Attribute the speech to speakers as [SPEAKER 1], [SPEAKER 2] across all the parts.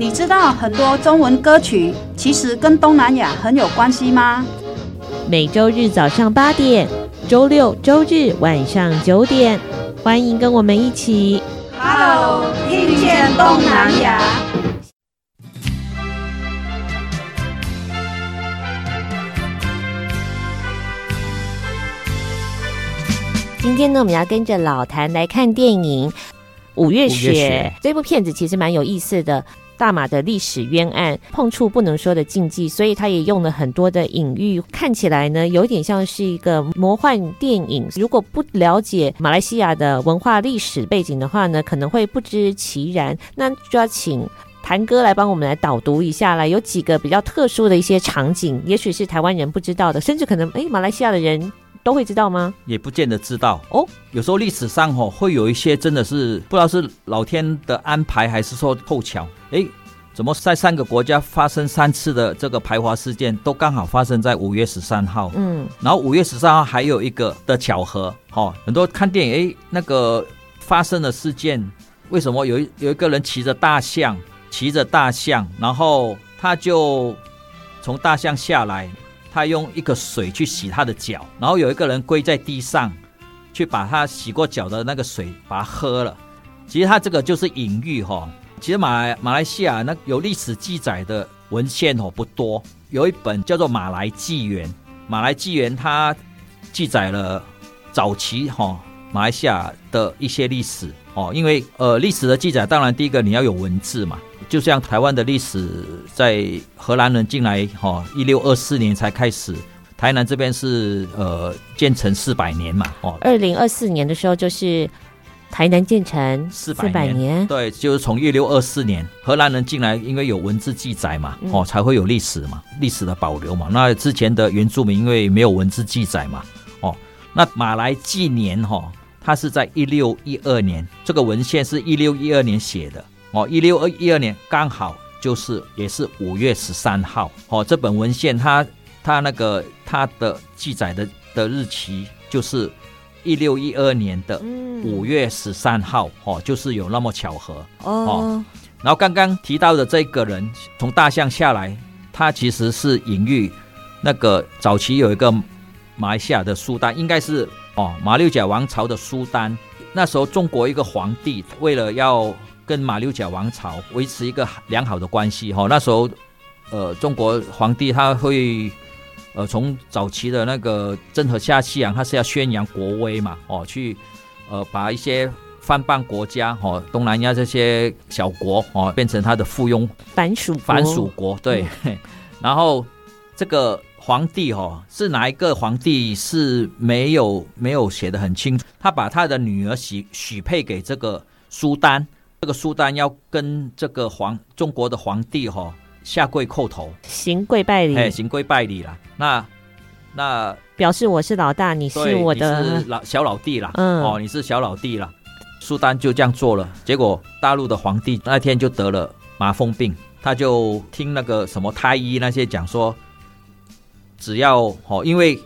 [SPEAKER 1] 你知道很多中文歌曲其实跟东南亚很有关系吗？
[SPEAKER 2] 每周日早上八点，周六周日晚上九点，欢迎跟我们一起
[SPEAKER 1] ，Hello，听见东南亚。
[SPEAKER 2] 今天呢，我们要跟着老谭来看电影《五月雪》月雪。这部片子其实蛮有意思的，大马的历史冤案，碰触不能说的禁忌，所以他也用了很多的隐喻，看起来呢，有点像是一个魔幻电影。如果不了解马来西亚的文化历史背景的话呢，可能会不知其然。那就要请谭哥来帮我们来导读一下了。有几个比较特殊的一些场景，也许是台湾人不知道的，甚至可能诶，马来西亚的人。都会知道吗？
[SPEAKER 3] 也不见得知道
[SPEAKER 2] 哦。
[SPEAKER 3] 有时候历史上吼会有一些真的是不知道是老天的安排还是说凑巧，哎，怎么在三个国家发生三次的这个排华事件都刚好发生在五月十三号？嗯，然后五月十三号还有一个的巧合，哦，很多看电影哎，那个发生的事件为什么有一有一个人骑着大象，骑着大象，然后他就从大象下来。他用一个水去洗他的脚，然后有一个人跪在地上，去把他洗过脚的那个水把它喝了。其实他这个就是隐喻哈。其实马来马来西亚那有历史记载的文献哦不多，有一本叫做《马来纪元》，《马来纪元》它记载了早期哈马来西亚的一些历史哦。因为呃历史的记载，当然第一个你要有文字嘛。就像台湾的历史，在荷兰人进来哈，一六二四年才开始。台南这边是呃建成四百年嘛，哦，
[SPEAKER 2] 二零二四年的时候就是台南建成四百年，
[SPEAKER 3] 对，就是从一六二四年荷兰人进来，因为有文字记载嘛，哦，才会有历史嘛，历史的保留嘛。那之前的原住民因为没有文字记载嘛，哦，那马来纪年哈，它是在一六一二年，这个文献是一六一二年写的。哦，一六二一二年刚好就是也是五月十三号。哦，这本文献它它那个它的记载的的日期就是一六一二年的五月十三号。哦，就是有那么巧合。哦，然后刚刚提到的这个人从大象下来，他其实是隐喻那个早期有一个马来西亚的苏丹，应该是哦马六甲王朝的苏丹。那时候中国一个皇帝为了要跟马六甲王朝维持一个良好的关系哈，那时候，呃，中国皇帝他会，呃，从早期的那个郑和下西洋，他是要宣扬国威嘛，哦，去，呃，把一些藩邦国家，哦，东南亚这些小国，哦，变成他的附庸，
[SPEAKER 2] 藩属
[SPEAKER 3] 藩属国，对，嗯、然后这个皇帝，哦，是哪一个皇帝是没有没有写的很清楚，他把他的女儿许许配给这个苏丹。这个苏丹要跟这个皇中国的皇帝哈、哦、下跪叩头，
[SPEAKER 2] 行跪拜礼，
[SPEAKER 3] 哎，行跪拜礼了。那那
[SPEAKER 2] 表示我是老大，你是我的
[SPEAKER 3] 是老小老弟了。嗯，哦，你是小老弟了。苏丹就这样做了，结果大陆的皇帝那天就得了麻风病，他就听那个什么太医那些讲说，只要哦，因为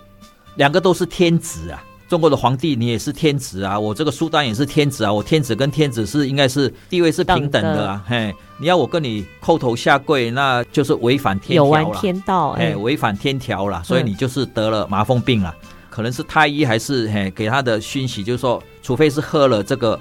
[SPEAKER 3] 两个都是天子啊。中国的皇帝，你也是天子啊！我这个苏丹也是天子啊！我天子跟天子是应该是地位是平等的啊！嘿，你要我跟你叩头下跪，那就是违反天条了，
[SPEAKER 2] 有违天道，
[SPEAKER 3] 哎，违反天条了，所以你就是得了麻风病了。嗯、可能是太医还是嘿给他的讯息，就是说，除非是喝了这个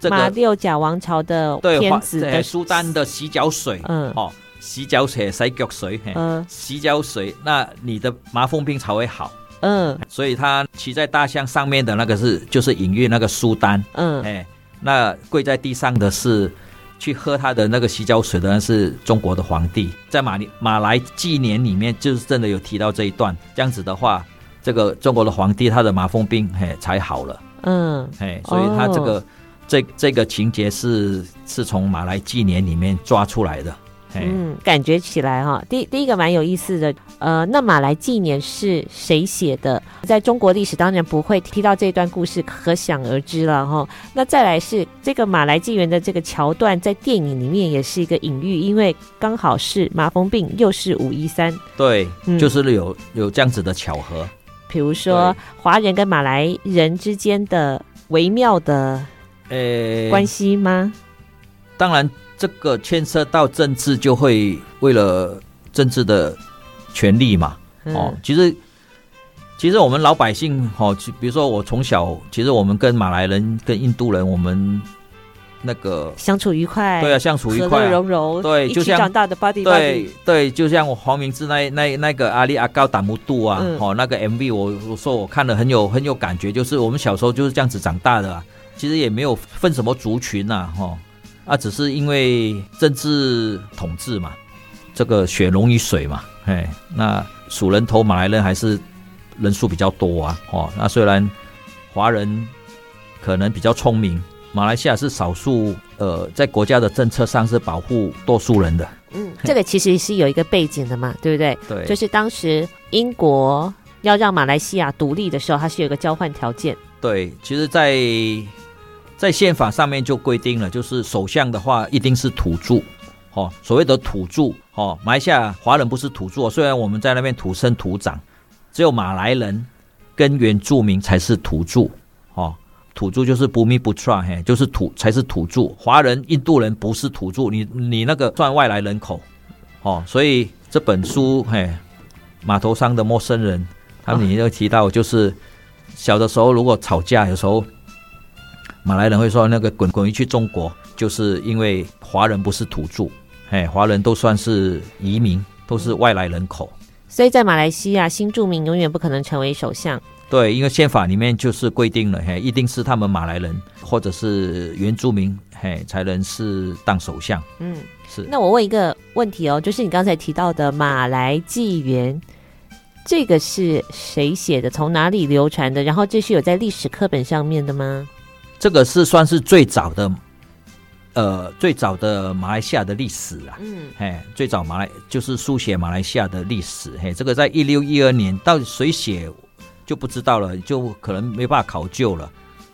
[SPEAKER 3] 这个马
[SPEAKER 2] 六甲王朝的天子的
[SPEAKER 3] 对苏丹的洗脚水，嗯，哦，洗脚水、洗脚水，嗯，洗脚水，那你的麻风病才会好。嗯，所以他骑在大象上面的那个是就是隐喻那个苏丹，嗯，哎，那跪在地上的是去喝他的那个洗脚水的人是中国的皇帝，在马马来纪年里面就是真的有提到这一段，这样子的话，这个中国的皇帝他的麻风病嘿才好了，嗯，哎，所以他这个这这个情节是是从马来纪年里面抓出来的。
[SPEAKER 2] 嗯，感觉起来哈，第第一个蛮有意思的。呃，那马来纪年是谁写的？在中国历史当然不会提到这段故事，可想而知了哈。那再来是这个马来纪元的这个桥段，在电影里面也是一个隐喻，因为刚好是麻风病，又是五一三，
[SPEAKER 3] 对，嗯、就是有有这样子的巧合。
[SPEAKER 2] 比如说华人跟马来人之间的微妙的呃关系吗？
[SPEAKER 3] 当然。这个牵涉到政治，就会为了政治的权利嘛。哦，其实其实我们老百姓，哦，比如说我从小，其实我们跟马来人、跟印度人，我们那个
[SPEAKER 2] 相处愉快，
[SPEAKER 3] 对啊，相处愉快，
[SPEAKER 2] 和乐融融，
[SPEAKER 3] 对，就像
[SPEAKER 2] 长大的 buddy，
[SPEAKER 3] 对对，就像我黄明志那那那个阿里阿高达木杜啊，哦，那个 MV，我我说我看了很有很有感觉，就是我们小时候就是这样子长大的，啊，其实也没有分什么族群呐，哈。啊，只是因为政治统治嘛，这个血浓于水嘛，哎，那数人头马来人还是人数比较多啊，哦，那虽然华人可能比较聪明，马来西亚是少数，呃，在国家的政策上是保护多数人的。
[SPEAKER 2] 嗯，这个其实是有一个背景的嘛，对不对？
[SPEAKER 3] 对，
[SPEAKER 2] 就是当时英国要让马来西亚独立的时候，它是有一个交换条件。
[SPEAKER 3] 对，其实，在在宪法上面就规定了，就是首相的话一定是土著，哦，所谓的土著，哦，马来西亚华人不是土著，虽然我们在那边土生土长，只有马来人跟原住民才是土著，哦，土著就是 Bumi Putra，嘿，就是土才是土著，华人、印度人不是土著，你你那个算外来人口，哦，所以这本书，嘿，码头上的陌生人，他们也有提到，就是小的时候如果吵架，有时候。马来人会说：“那个滚滚回去中国，就是因为华人不是土著，哎，华人都算是移民，都是外来人口。
[SPEAKER 2] 所以在马来西亚，新住民永远不可能成为首相。
[SPEAKER 3] 对，因为宪法里面就是规定了，嘿，一定是他们马来人或者是原住民，嘿，才能是当首相。
[SPEAKER 2] 嗯，
[SPEAKER 3] 是。
[SPEAKER 2] 那我问一个问题哦，就是你刚才提到的马来纪元，这个是谁写的？从哪里流传的？然后这是有在历史课本上面的吗？”
[SPEAKER 3] 这个是算是最早的，呃，最早的马来西亚的历史啊。嗯，嘿，最早马来就是书写马来西亚的历史。嘿，这个在一六一二年，到底谁写就不知道了，就可能没办法考究了。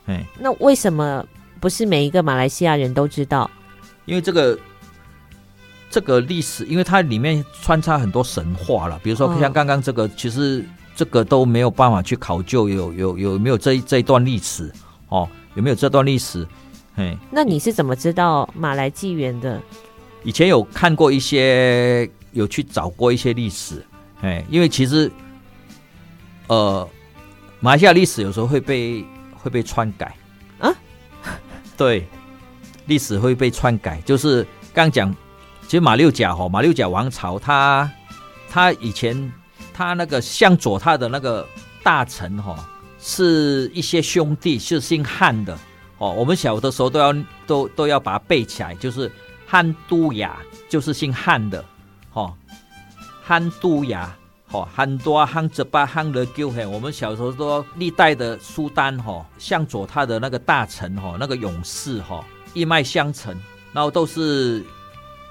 [SPEAKER 3] 嘿，
[SPEAKER 2] 那为什么不是每一个马来西亚人都知道？
[SPEAKER 3] 因为这个这个历史，因为它里面穿插很多神话了。比如说像刚刚这个，哦、其实这个都没有办法去考究有有有没有这一这一段历史哦。有没有这段历史？嘿，
[SPEAKER 2] 那你是怎么知道马来纪元的？
[SPEAKER 3] 以前有看过一些，有去找过一些历史，哎，因为其实，呃，马来西亚历史有时候会被会被篡改啊。对，历史会被篡改，就是刚讲，其实马六甲哈，马六甲王朝，他他以前他那个向左他的那个大臣哈。是一些兄弟是姓汉的哦，我们小的时候都要都都要把它背起来，就是汉都雅就是姓汉的，哦，汉都雅，哦，汉多汉哲巴汉勒鸠嘿，我们小时候都历代的苏丹哈，向左他的那个大臣哈，那个勇士哈，一脉相承，然后都是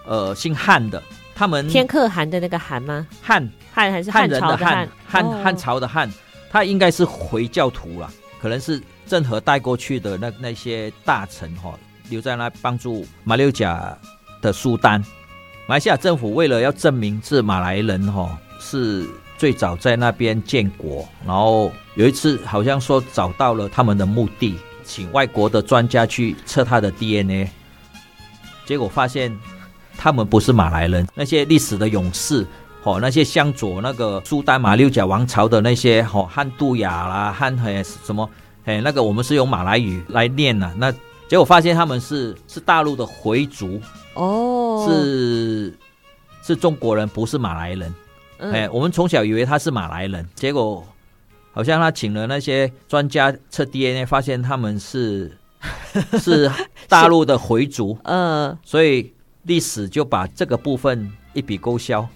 [SPEAKER 3] 呃姓汉的，他们
[SPEAKER 2] 天可汗的那个汗吗？
[SPEAKER 3] 汉
[SPEAKER 2] 汉还是汉人的汉？
[SPEAKER 3] 汉汉朝的汉。他应该是回教徒了，可能是郑和带过去的那那些大臣哈，留在那帮助马六甲的苏丹。马来西亚政府为了要证明是马来人哈，是最早在那边建国，然后有一次好像说找到了他们的墓地，请外国的专家去测他的 DNA，结果发现他们不是马来人，那些历史的勇士。哦，那些向左那个苏丹马六甲王朝的那些哦，汉杜亚啦，汉嘿什么嘿，那个我们是用马来语来念呐、啊。那结果发现他们是是大陆的回族哦，是是中国人，不是马来人。哎、嗯，我们从小以为他是马来人，结果好像他请了那些专家测 DNA，发现他们是 是大陆的回族。嗯，所以历史就把这个部分一笔勾销。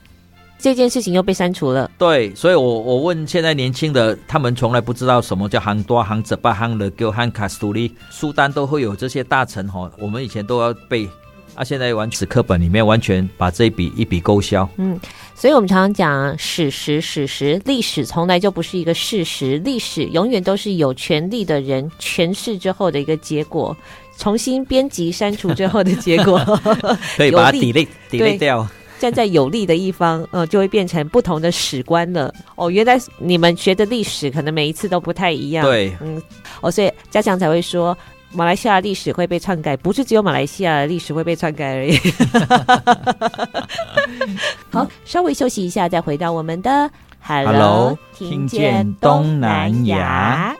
[SPEAKER 2] 这件事情又被删除了。
[SPEAKER 3] 对，所以我我问现在年轻的，他们从来不知道什么叫杭多、杭泽巴、杭勒鸠、杭卡斯图利，苏丹都会有这些大臣哈，我们以前都要背。啊，现在完史课本里面完全把这一笔一笔勾销。
[SPEAKER 2] 嗯，所以我们常常讲史实，史实，历史从来就不是一个事实，历史永远都是有权力的人诠释之后的一个结果，重新编辑删除之后的结果。
[SPEAKER 3] 可以把它 delete delete 掉。
[SPEAKER 2] 站在有利的一方，呃，就会变成不同的史观了。哦，原来你们学的历史可能每一次都不太一样。
[SPEAKER 3] 对，
[SPEAKER 2] 嗯，哦，所以家强才会说。马来西亚历史会被篡改，不是只有马来西亚的历史会被篡改而已。好，稍微休息一下，再回到我们的 Hello 听见东南
[SPEAKER 4] 亚。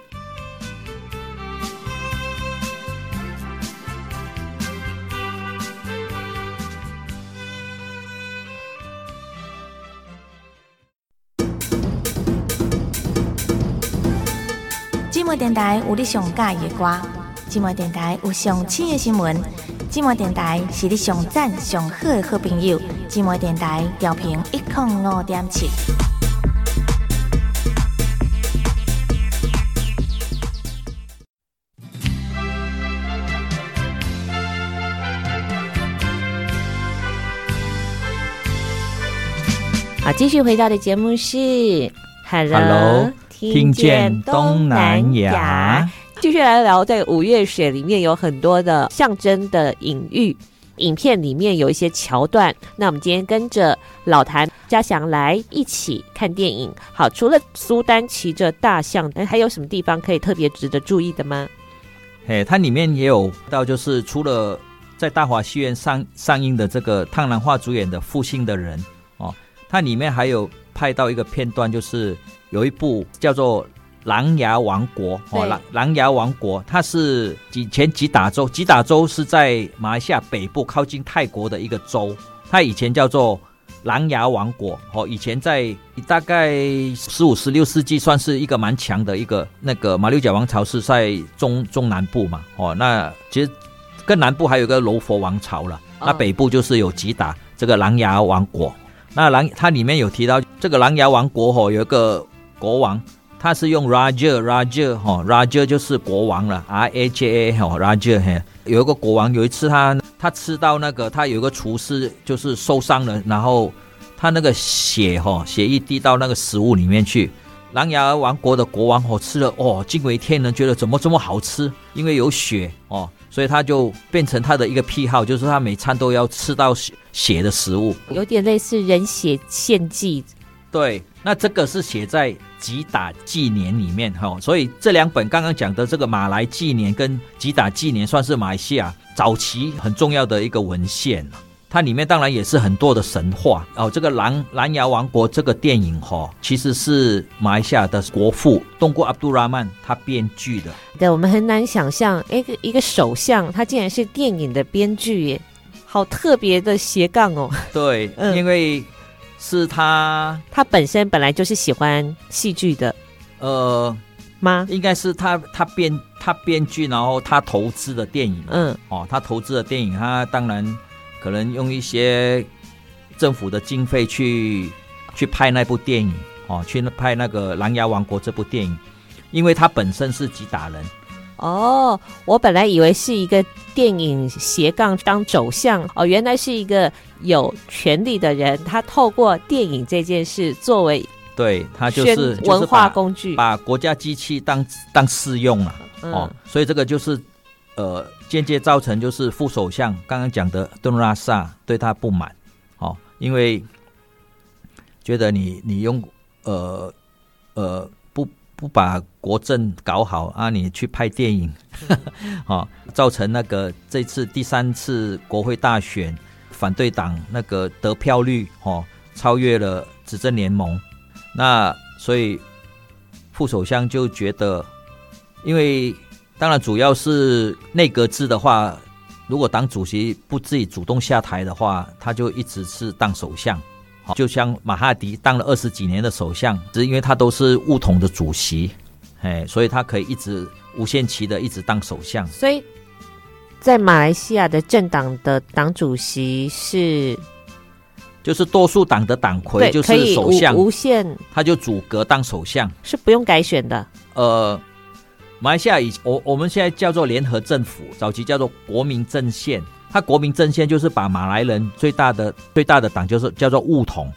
[SPEAKER 4] 电台有你上喜欢的歌。寂寞电台有上新的新闻，寂寞电台是你上赞上好的好朋友。寂寞电台调频一点五点七。
[SPEAKER 2] 好，继续回到的节目是
[SPEAKER 3] Hello，, Hello 听见东南亚。
[SPEAKER 2] 继续来聊，在五月雪里面有很多的象征的隐喻，影片里面有一些桥段。那我们今天跟着老谭、嘉祥来一起看电影。好，除了苏丹骑着大象，还有什么地方可以特别值得注意的吗？
[SPEAKER 3] 哎，它里面也有到，就是除了在大华戏院上上映的这个汤兰华主演的《负心的人》哦，它里面还有拍到一个片段，就是有一部叫做。琅琊王国哦，琅琅琊王国，它是以前吉打州，吉打州是在马来西亚北部靠近泰国的一个州，它以前叫做琅琊王国哦，以前在大概十五、十六世纪算是一个蛮强的一个那个马六甲王朝是在中中南部嘛哦，那其实更南部还有一个柔佛王朝了，那北部就是有吉打这个琅琊王国，那琅它里面有提到这个琅琊王国哦，有一个国王。他是用 Raja Raja 哈 Raja 就是国王了 R A J A 哈 Raja 嘿，有一个国王，有一次他他吃到那个他有一个厨师就是受伤了，然后他那个血哈血一滴到那个食物里面去，琅琊王国的国王哦吃了哦惊为天人，觉得怎么这么好吃，因为有血哦，所以他就变成他的一个癖好，就是他每餐都要吃到血血的食物，
[SPEAKER 2] 有点类似人血献祭。
[SPEAKER 3] 对，那这个是写在吉打纪年里面哈，所以这两本刚刚讲的这个马来纪年跟吉打纪年，算是马来西亚早期很重要的一个文献。它里面当然也是很多的神话哦。这个蓝蓝牙王国这个电影哈，其实是马来西亚的国父东姑阿卜杜拉曼他编剧的。
[SPEAKER 2] 对，我们很难想象，一个一个首相，他竟然是电影的编剧耶，好特别的斜杠哦。
[SPEAKER 3] 对，嗯、因为。是他，
[SPEAKER 2] 他本身本来就是喜欢戏剧的，
[SPEAKER 3] 呃，
[SPEAKER 2] 吗？
[SPEAKER 3] 应该是他他编他编剧，然后他投资的电影，嗯，哦，他投资的电影，他当然可能用一些政府的经费去去拍那部电影，哦，去拍那个《琅琊王国》这部电影，因为他本身是吉打人。
[SPEAKER 2] 哦，我本来以为是一个电影斜杠当走向哦，原来是一个有权力的人，他透过电影这件事作为
[SPEAKER 3] 对他就是
[SPEAKER 2] 文化工具，
[SPEAKER 3] 就是、把，把国家机器当当试用了、嗯、哦，所以这个就是呃间接造成就是副首相刚刚讲的顿拉萨对他不满哦，因为觉得你你用呃呃。不不把国政搞好啊！你去拍电影，哦，造成那个这次第三次国会大选，反对党那个得票率哦超越了执政联盟，那所以副首相就觉得，因为当然主要是内阁制的话，如果党主席不自己主动下台的话，他就一直是当首相。就像马哈迪当了二十几年的首相，只是因为他都是巫统的主席，哎，所以他可以一直无限期的一直当首相。
[SPEAKER 2] 所以在马来西亚的政党的党主席是
[SPEAKER 3] 就是多数党的党魁，就是首相，
[SPEAKER 2] 无，无限，
[SPEAKER 3] 他就组阁当首相，
[SPEAKER 2] 是不用改选的。
[SPEAKER 3] 呃，马来西亚以我我们现在叫做联合政府，早期叫做国民阵线。他国民阵线就是把马来人最大的最大的党就是叫做巫统，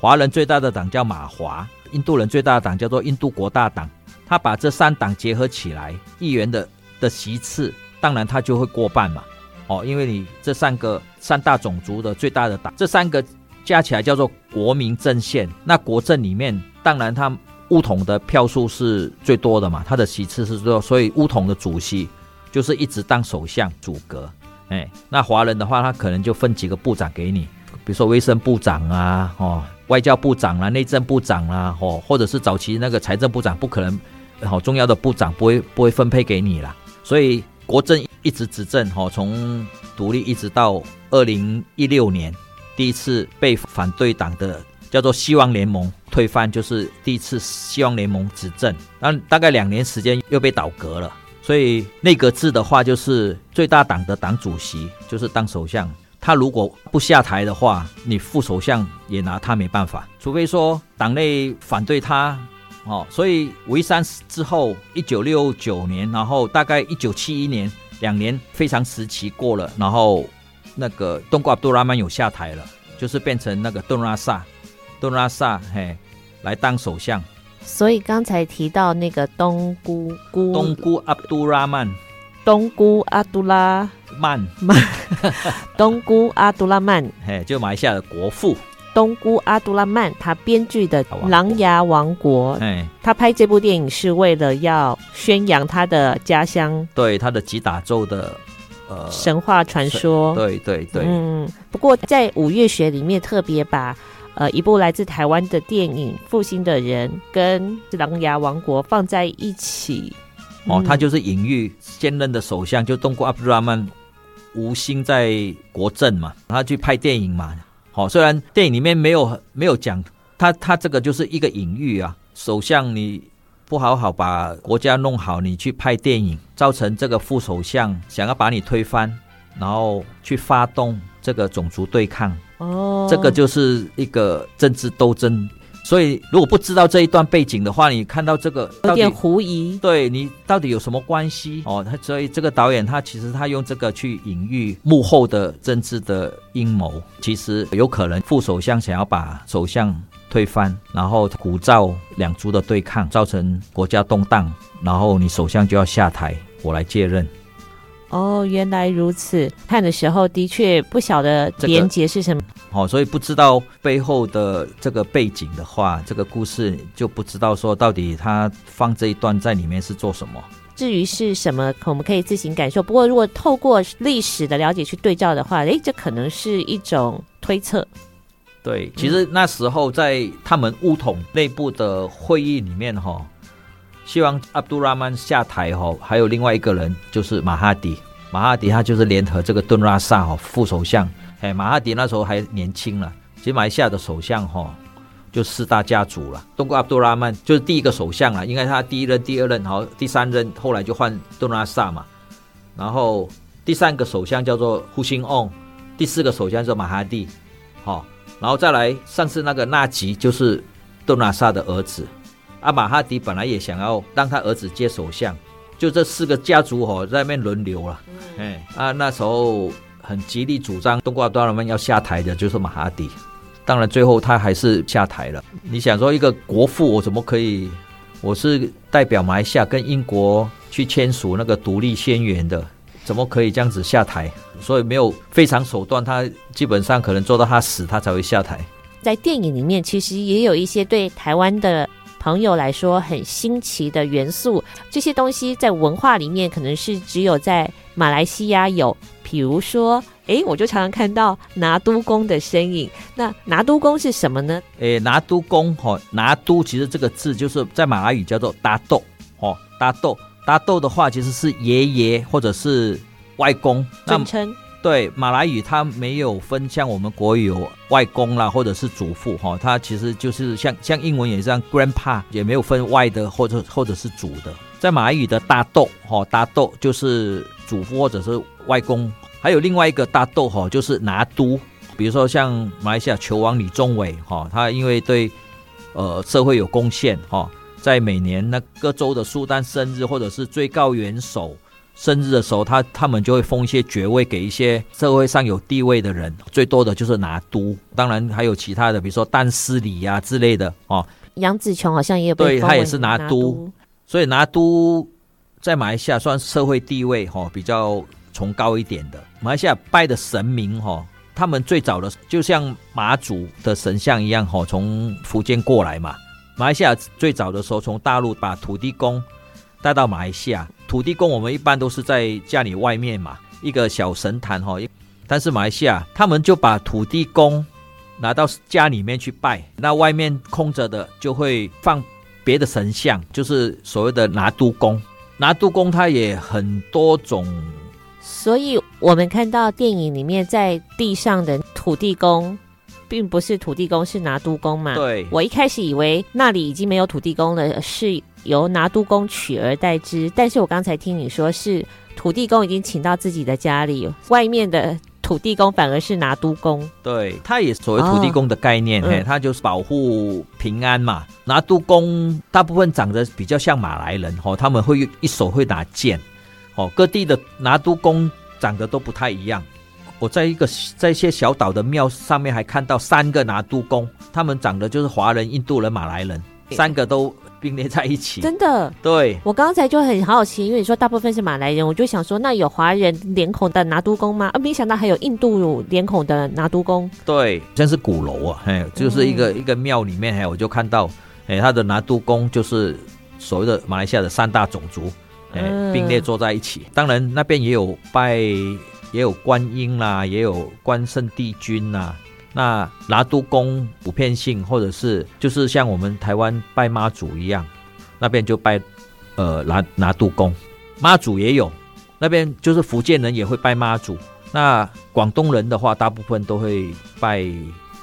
[SPEAKER 3] 华人最大的党叫马华，印度人最大的党叫做印度国大党。他把这三党结合起来，议员的的席次，当然他就会过半嘛。哦，因为你这三个三大种族的最大的党，这三个加起来叫做国民阵线。那国阵里面，当然他巫统的票数是最多的嘛，他的席次是最多，所以巫统的主席就是一直当首相组阁。哎，那华人的话，他可能就分几个部长给你，比如说卫生部长啊，哦，外交部长啊，内政部长啊，哦，或者是早期那个财政部长，不可能，好重要的部长不会不会分配给你啦。所以国政一直执政，哈，从独立一直到二零一六年，第一次被反对党的叫做希望联盟推翻，就是第一次希望联盟执政，那大概两年时间又被倒阁了。所以内阁制的话，就是最大党的党主席就是当首相。他如果不下台的话，你副首相也拿他没办法。除非说党内反对他，哦。所以五一三之后，一九六九年，然后大概一九七一年，两年非常时期过了，然后那个东姑阿卜杜拉曼有下台了，就是变成那个顿拉萨，顿拉萨嘿来当首相。
[SPEAKER 2] 所以刚才提到那个东姑姑，
[SPEAKER 3] 东姑阿杜拉曼，
[SPEAKER 2] 东姑阿杜拉
[SPEAKER 3] 曼
[SPEAKER 2] 曼，东姑阿杜拉曼，
[SPEAKER 3] 嘿，就马来西亚的国父。
[SPEAKER 2] 东姑阿杜拉曼他编剧的《琅琊王国》，哎，他拍这部电影是为了要宣扬他的家乡，
[SPEAKER 3] 对他的吉打州的呃
[SPEAKER 2] 神话传说，
[SPEAKER 3] 对对对，
[SPEAKER 2] 嗯。不过在五月雪里面特别把。呃，一部来自台湾的电影《复兴的人》跟《琅琊王国》放在一起，
[SPEAKER 3] 哦，他就是隐喻现任的首相，就东姑阿卜杜拉曼无心在国政嘛，他去拍电影嘛。好、哦，虽然电影里面没有没有讲他，他这个就是一个隐喻啊。首相你不好好把国家弄好，你去拍电影，造成这个副首相想要把你推翻，然后去发动这个种族对抗。哦，这个就是一个政治斗争，所以如果不知道这一段背景的话，你看到这个
[SPEAKER 2] 有点狐疑，
[SPEAKER 3] 对你到底有什么关系？哦，他所以这个导演他其实他用这个去隐喻幕后的政治的阴谋，其实有可能副首相想要把首相推翻，然后鼓噪两族的对抗，造成国家动荡，然后你首相就要下台，我来接任。
[SPEAKER 2] 哦，原来如此。看的时候的确不晓得连结是什
[SPEAKER 3] 么，这个哦，所以不知道背后的这个背景的话，这个故事就不知道说到底他放这一段在里面是做什么。
[SPEAKER 2] 至于是什么，我们可以自行感受。不过如果透过历史的了解去对照的话，诶，这可能是一种推测。
[SPEAKER 3] 对，其实那时候在他们乌统内部的会议里面，哈。希望阿卜杜拉曼下台哈，还有另外一个人就是马哈迪，马哈迪他就是联合这个顿拉萨哈副首相，哎，马哈迪那时候还年轻了，其实马来西亚的首相哈就四大家族了，东姑阿卜杜拉曼就是第一个首相了，应该他第一任、第二任，好，第三任后来就换杜拉萨嘛，然后第三个首相叫做胡辛翁，第四个首相叫马哈迪，好，然后再来上次那个纳吉就是杜拉萨的儿子。阿马哈迪本来也想要让他儿子接首相，就这四个家族哦在那边轮流了。哎，啊，那时候很极力主张东姑阿卜杜拉曼要下台的就是马哈迪，当然最后他还是下台了。你想说一个国父，我怎么可以？我是代表马来西亚跟英国去签署那个独立宣言的，怎么可以这样子下台？所以没有非常手段，他基本上可能做到他死，他才会下台。
[SPEAKER 2] 在电影里面，其实也有一些对台湾的。朋友来说很新奇的元素，这些东西在文化里面可能是只有在马来西亚有。比如说，诶，我就常常看到拿督公的身影。那拿督公是什么呢？
[SPEAKER 3] 诶，拿督公哈，拿督其实这个字就是在马来语叫做达豆哦，达豆，达豆的话其实是爷爷或者是外公
[SPEAKER 2] 尊称。
[SPEAKER 3] 对，马来语它没有分，像我们国语有外公啦，或者是祖父哈，它其实就是像像英文也是像 grandpa，也没有分外的或者或者是祖的。在马来语的大豆哈，大豆就是祖父或者是外公，还有另外一个大豆哈，就是拿督，比如说像马来西亚球王李宗伟哈，他因为对呃社会有贡献哈，在每年那各州的苏丹生日或者是最高元首生日的时候，他他们就会封一些爵位给一些社会上有地位的人，最多的就是拿督，当然还有其他的，比如说丹斯里呀之类的哦。
[SPEAKER 2] 杨紫琼好像也有被
[SPEAKER 3] 对他也是拿督，所以拿督在马来西亚算社会地位哈比较崇高一点的。马来西亚拜的神明哈。他们最早的就像妈祖的神像一样，吼，从福建过来嘛。马来西亚最早的时候，从大陆把土地公带到马来西亚。土地公我们一般都是在家里外面嘛，一个小神坛，吼。但是马来西亚他们就把土地公拿到家里面去拜，那外面空着的就会放别的神像，就是所谓的拿督公。拿督公他也很多种。
[SPEAKER 2] 所以，我们看到电影里面在地上的土地公，并不是土地公，是拿督公嘛？
[SPEAKER 3] 对。
[SPEAKER 2] 我一开始以为那里已经没有土地公了，是由拿督公取而代之。但是我刚才听你说，是土地公已经请到自己的家里，外面的土地公反而是拿督公。
[SPEAKER 3] 对，他也所谓土地公的概念，哦、嘿，他就是保护平安嘛。嗯、拿督公大部分长得比较像马来人，哦，他们会一手会拿剑。哦，各地的拿督公长得都不太一样。我在一个在一些小岛的庙上面还看到三个拿督公，他们长得就是华人、印度人、马来人，三个都并列在一起。
[SPEAKER 2] 真的？
[SPEAKER 3] 对。我
[SPEAKER 2] 刚才就很好奇，因为你说大部分是马来人，我就想说，那有华人脸孔的拿督公吗？啊，没想到还有印度脸孔的拿督公。
[SPEAKER 3] 对，真是鼓楼啊，嘿，就是一个、嗯、一个庙里面，嘿，我就看到，哎，他的拿督公就是所谓的马来西亚的三大种族。哎，并列坐在一起。当然，那边也有拜，也有观音啦，也有关圣帝君呐。那拿督公普遍性，或者是就是像我们台湾拜妈祖一样，那边就拜呃拿拿督公。妈祖也有，那边就是福建人也会拜妈祖。那广东人的话，大部分都会拜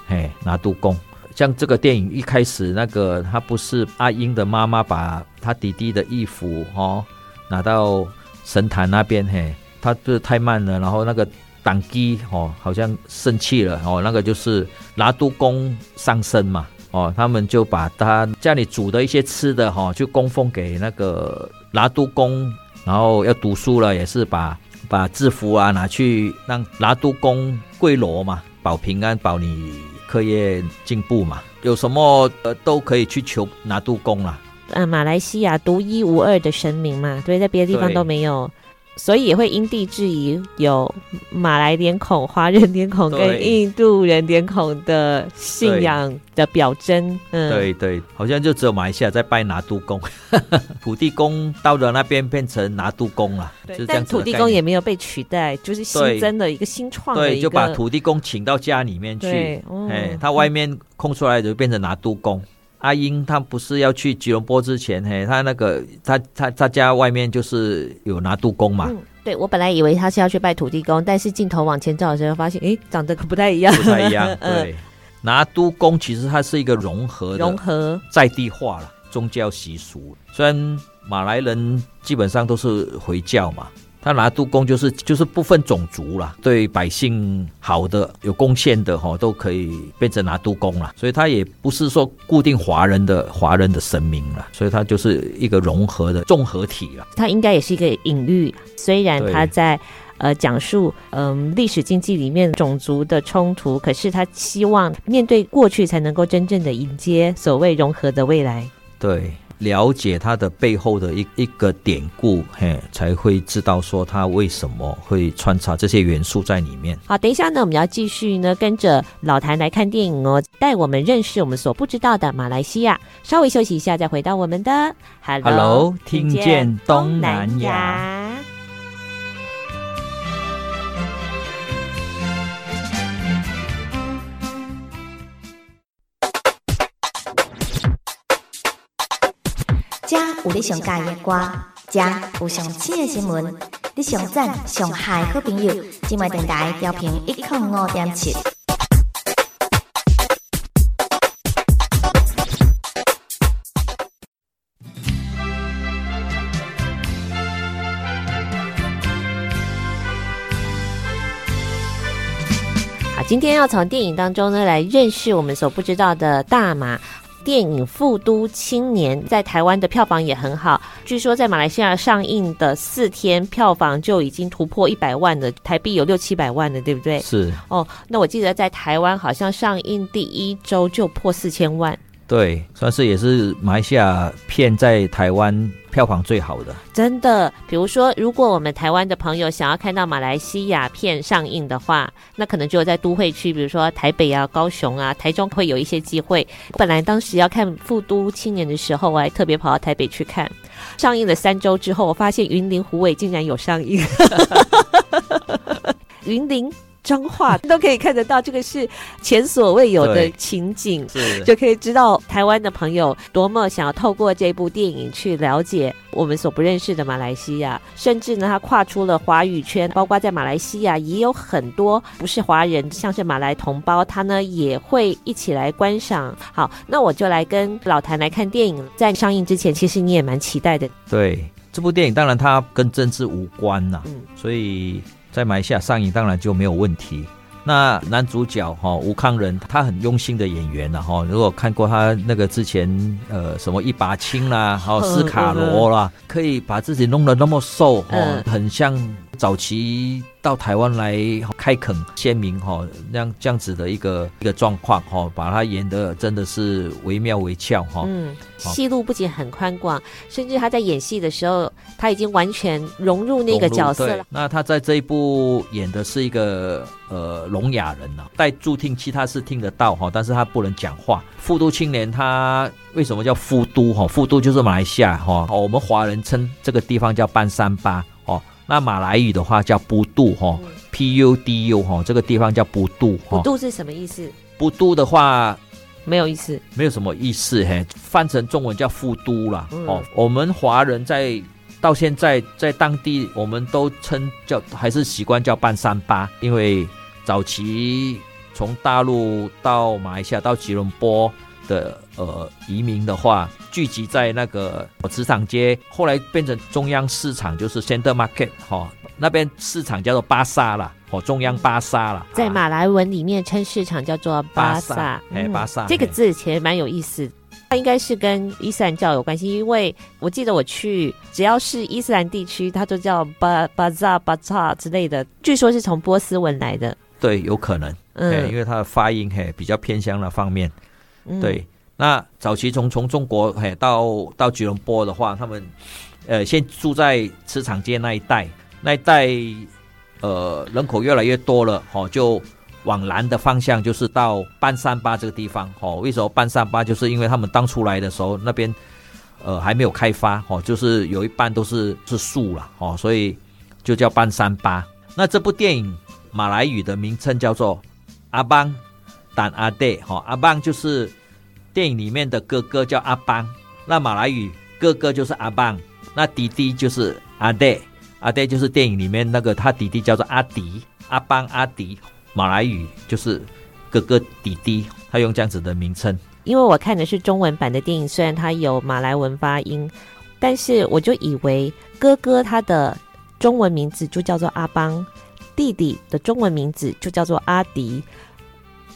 [SPEAKER 3] 嘿拿督公。像这个电影一开始那个，他不是阿英的妈妈把他弟弟的衣服哦。拿到神坛那边，嘿，他就是太慢了，然后那个当机哦，好像生气了哦，那个就是拿督公上身嘛，哦，他们就把他家里煮的一些吃的哈，就供奉给那个拿督公，然后要读书了，也是把把制服啊拿去让拿督公跪罗嘛，保平安，保你课业进步嘛，有什么呃都可以去求拿督公啦。
[SPEAKER 2] 呃，马来西亚独一无二的神明嘛，对，在别的地方都没有，所以也会因地制宜，有马来脸孔、华人脸孔跟印度人脸孔的信仰的表征。嗯，
[SPEAKER 3] 对对，好像就只有马来西亚在拜拿督公，土地公到了那边变成拿督公了，就这样。
[SPEAKER 2] 但土地公也没有被取代，就是新增的一个新创的
[SPEAKER 3] 对，对，就把土地公请到家里面去，哎、嗯，他外面空出来就变成拿督公。阿英他不是要去吉隆坡之前，嘿，他那个他他他家外面就是有拿督公嘛。嗯，
[SPEAKER 2] 对，我本来以为他是要去拜土地公，但是镜头往前照的时候，发现诶，长得可不太一样，
[SPEAKER 3] 不太一样。对，拿督公其实它是一个融合
[SPEAKER 2] 融合
[SPEAKER 3] 在地化了宗教习俗，虽然马来人基本上都是回教嘛。他拿督公就是就是不分种族啦，对百姓好的有贡献的哈，都可以变成拿督公啦。所以他也不是说固定华人的华人的神明了，所以他就是一个融合的综合体了。
[SPEAKER 2] 他应该也是一个隐喻，虽然他在呃讲述嗯、呃、历史经济里面种族的冲突，可是他希望面对过去才能够真正的迎接所谓融合的未来。
[SPEAKER 3] 对。了解它的背后的一一个典故，嘿，才会知道说它为什么会穿插这些元素在里面。
[SPEAKER 2] 好，等一下呢，我们要继续呢，跟着老谭来看电影哦，带我们认识我们所不知道的马来西亚。稍微休息一下，再回到我们的 Hello，
[SPEAKER 3] 听见东南亚。
[SPEAKER 4] 有你上喜欢的歌，这有上新的新闻，你上赞上嗨好朋友，今麦电台调频一零五点七。
[SPEAKER 2] 今天要从电影当中呢来认识我们所不知道的大马。电影《富都青年》在台湾的票房也很好，据说在马来西亚上映的四天票房就已经突破一百万了，台币有六七百万的，对不对？
[SPEAKER 3] 是
[SPEAKER 2] 哦，那我记得在台湾好像上映第一周就破四千万。
[SPEAKER 3] 对，算是也是马来西亚片在台湾票房最好的。
[SPEAKER 2] 真的，比如说，如果我们台湾的朋友想要看到马来西亚片上映的话，那可能只有在都会区，比如说台北啊、高雄啊、台中会有一些机会。本来当时要看《富都青年》的时候，我还特别跑到台北去看。上映了三周之后，我发现云林虎尾竟然有上映。云林。彰化 都可以看得到，这个是前所未有的情景，就可以知道台湾的朋友多么想要透过这部电影去了解我们所不认识的马来西亚，甚至呢，他跨出了华语圈，包括在马来西亚也有很多不是华人，像是马来同胞，他呢也会一起来观赏。好，那我就来跟老谭来看电影，在上映之前，其实你也蛮期待的。
[SPEAKER 3] 对，这部电影当然它跟政治无关呐、啊，嗯，所以。在马来西亚上映当然就没有问题。那男主角哈、哦、吴康仁，他很用心的演员了哈。如果看过他那个之前呃什么一把青啦，还有斯卡罗啦，可以把自己弄得那么瘦哦，很像早期。到台湾来开垦先民哈，那样这样子的一个一个状况哈，把他演的真的是惟妙惟肖哈。嗯，
[SPEAKER 2] 戏路不仅很宽广，甚至他在演戏的时候，他已经完全融入那个角色了。
[SPEAKER 3] 那他在这一部演的是一个呃聋哑人呐，戴助听器他是听得到哈，但是他不能讲话。富都青年他为什么叫富都哈？富都就是马来西亚哈，我们华人称这个地方叫半三巴哦。那马来语的话叫布杜哈，P U D U 哈，这个地方叫布杜哈。
[SPEAKER 2] 布杜是什么意思？
[SPEAKER 3] 布杜的话
[SPEAKER 2] 没有意思，
[SPEAKER 3] 没有什么意思嘿，翻成中文叫富都啦。哦，我们华人在到现在在当地，我们都称叫还是习惯叫半山巴，因为早期从大陆到马来西亚到吉隆坡的呃移民的话，聚集在那个磁场街，后来变成中央市场，就是 Center Market 哈、哦，那边市场叫做巴萨啦，哦，中央巴萨啦，
[SPEAKER 2] 在马来文里面称市场叫做巴萨，
[SPEAKER 3] 哎，巴萨、嗯、
[SPEAKER 2] 这个字其实蛮有意思，它应该是跟伊斯兰教有关系，因为我记得我去只要是伊斯兰地区，它都叫巴巴扎巴扎之类的，据说是从波斯文来的，
[SPEAKER 3] 对，有可能，嗯，因为它的发音嘿比较偏向那方面。对，那早期从从中国嘿到到吉隆坡的话，他们呃先住在磁场街那一带，那一带呃人口越来越多了，哦，就往南的方向就是到班三巴这个地方，哦，为什么班三巴？就是因为他们当初来的时候那边呃还没有开发，哦，就是有一半都是是树了，哦，所以就叫班三巴。那这部电影马来语的名称叫做阿邦。但阿爹，哈，阿邦就是电影里面的哥哥，叫阿邦。那马来语哥哥就是阿邦，那弟弟就是阿爹，阿爹就是电影里面那个他弟弟叫做阿迪，阿邦阿迪。马来语就是哥哥弟弟，他用这样子的名称。
[SPEAKER 2] 因为我看的是中文版的电影，虽然他有马来文发音，但是我就以为哥哥他的中文名字就叫做阿邦，弟弟的中文名字就叫做阿迪。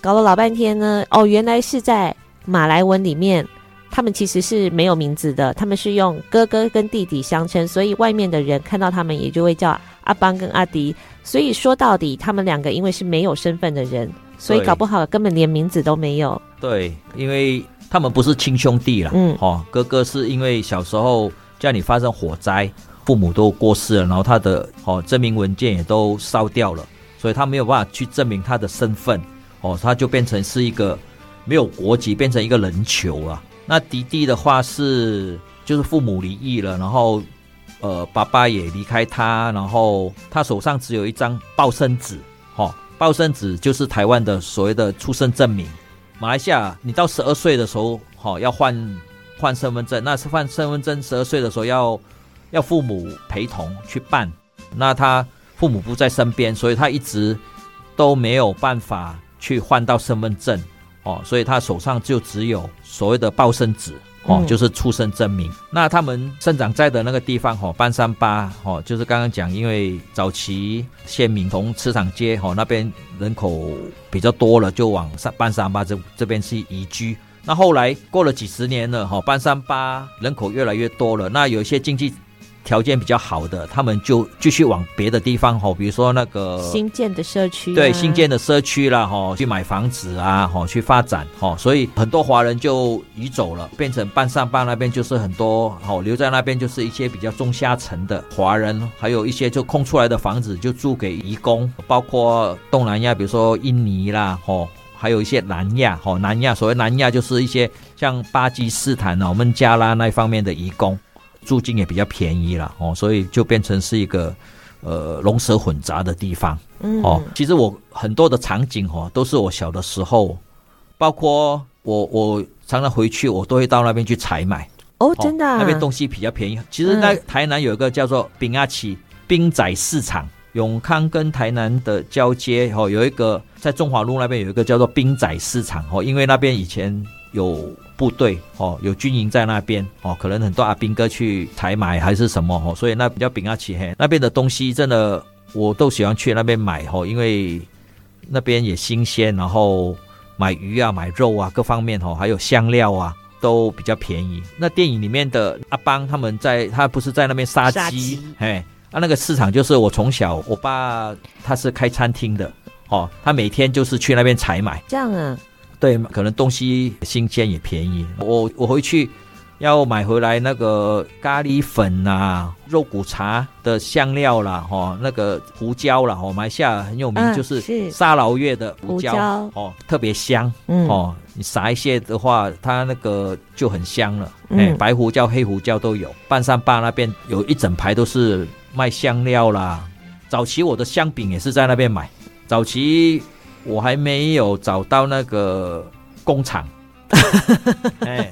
[SPEAKER 2] 搞了老半天呢，哦，原来是在马来文里面，他们其实是没有名字的，他们是用哥哥跟弟弟相称，所以外面的人看到他们也就会叫阿邦跟阿迪。所以说到底，他们两个因为是没有身份的人，所以搞不好根本连名字都没有。
[SPEAKER 3] 对，因为他们不是亲兄弟了。嗯，哦，哥哥是因为小时候家里发生火灾，父母都过世了，然后他的哦证明文件也都烧掉了，所以他没有办法去证明他的身份。哦，他就变成是一个没有国籍，变成一个人球了。那迪迪的话是，就是父母离异了，然后呃，爸爸也离开他，然后他手上只有一张报生纸，哦，报生纸就是台湾的所谓的出生证明。马来西亚，你到十二岁的时候，哦，要换换身份证，那是换身份证，十二岁的时候要要父母陪同去办。那他父母不在身边，所以他一直都没有办法。去换到身份证，哦，所以他手上就只有所谓的报生纸哦，就是出生证明。嗯、那他们生长在的那个地方哦，半山八哦，就是刚刚讲，因为早期先民从池场街哦那边人口比较多了，就往上半山八这这边去移居。那后来过了几十年了哈，半山八人口越来越多了，那有一些经济条件比较好的，他们就继续往别的地方哈，比如说那个
[SPEAKER 2] 新建的社区，
[SPEAKER 3] 对新建的社区啦哈，去买房子啊哈，去发展吼，所以很多华人就移走了，变成半上半那边就是很多好留在那边就是一些比较中下层的华人，还有一些就空出来的房子就租给移工，包括东南亚，比如说印尼啦吼。还有一些南亚，哦，南亚所谓南亚就是一些像巴基斯坦啊、我们加拉那方面的移工，租金也比较便宜了，哦，所以就变成是一个呃龙蛇混杂的地方，嗯，哦，其实我很多的场景哦，都是我小的时候，包括我我常常回去，我都会到那边去采买，
[SPEAKER 2] 哦，真的、啊，
[SPEAKER 3] 那边东西比较便宜。其实，那台南有一个叫做饼阿奇冰仔市场。永康跟台南的交接哦，有一个在中华路那边有一个叫做冰仔市场哦，因为那边以前有部队哦，有军营在那边哦，可能很多阿兵哥去采买还是什么哦，所以那比较饼阿起嘿，那边的东西真的我都喜欢去那边买哦，因为那边也新鲜，然后买鱼啊、买肉啊各方面哦，还有香料啊都比较便宜。那电影里面的阿邦他们在，他不是在那边杀鸡嘿。啊，那个市场就是我从小，我爸他是开餐厅的，哦，他每天就是去那边采买。
[SPEAKER 2] 这样啊？
[SPEAKER 3] 对，可能东西新鲜也便宜。我我回去要买回来那个咖喱粉啊、肉骨茶的香料啦，哦，那个胡椒啦，哦，马来西亚很有名，啊、就是沙劳越的胡椒，哦，特别香。嗯，哦，你撒一些的话，它那个就很香了。哎、嗯，白胡椒、黑胡椒都有。半山坝那边有一整排都是。卖香料啦，早期我的香饼也是在那边买。早期我还没有找到那个工厂，哎，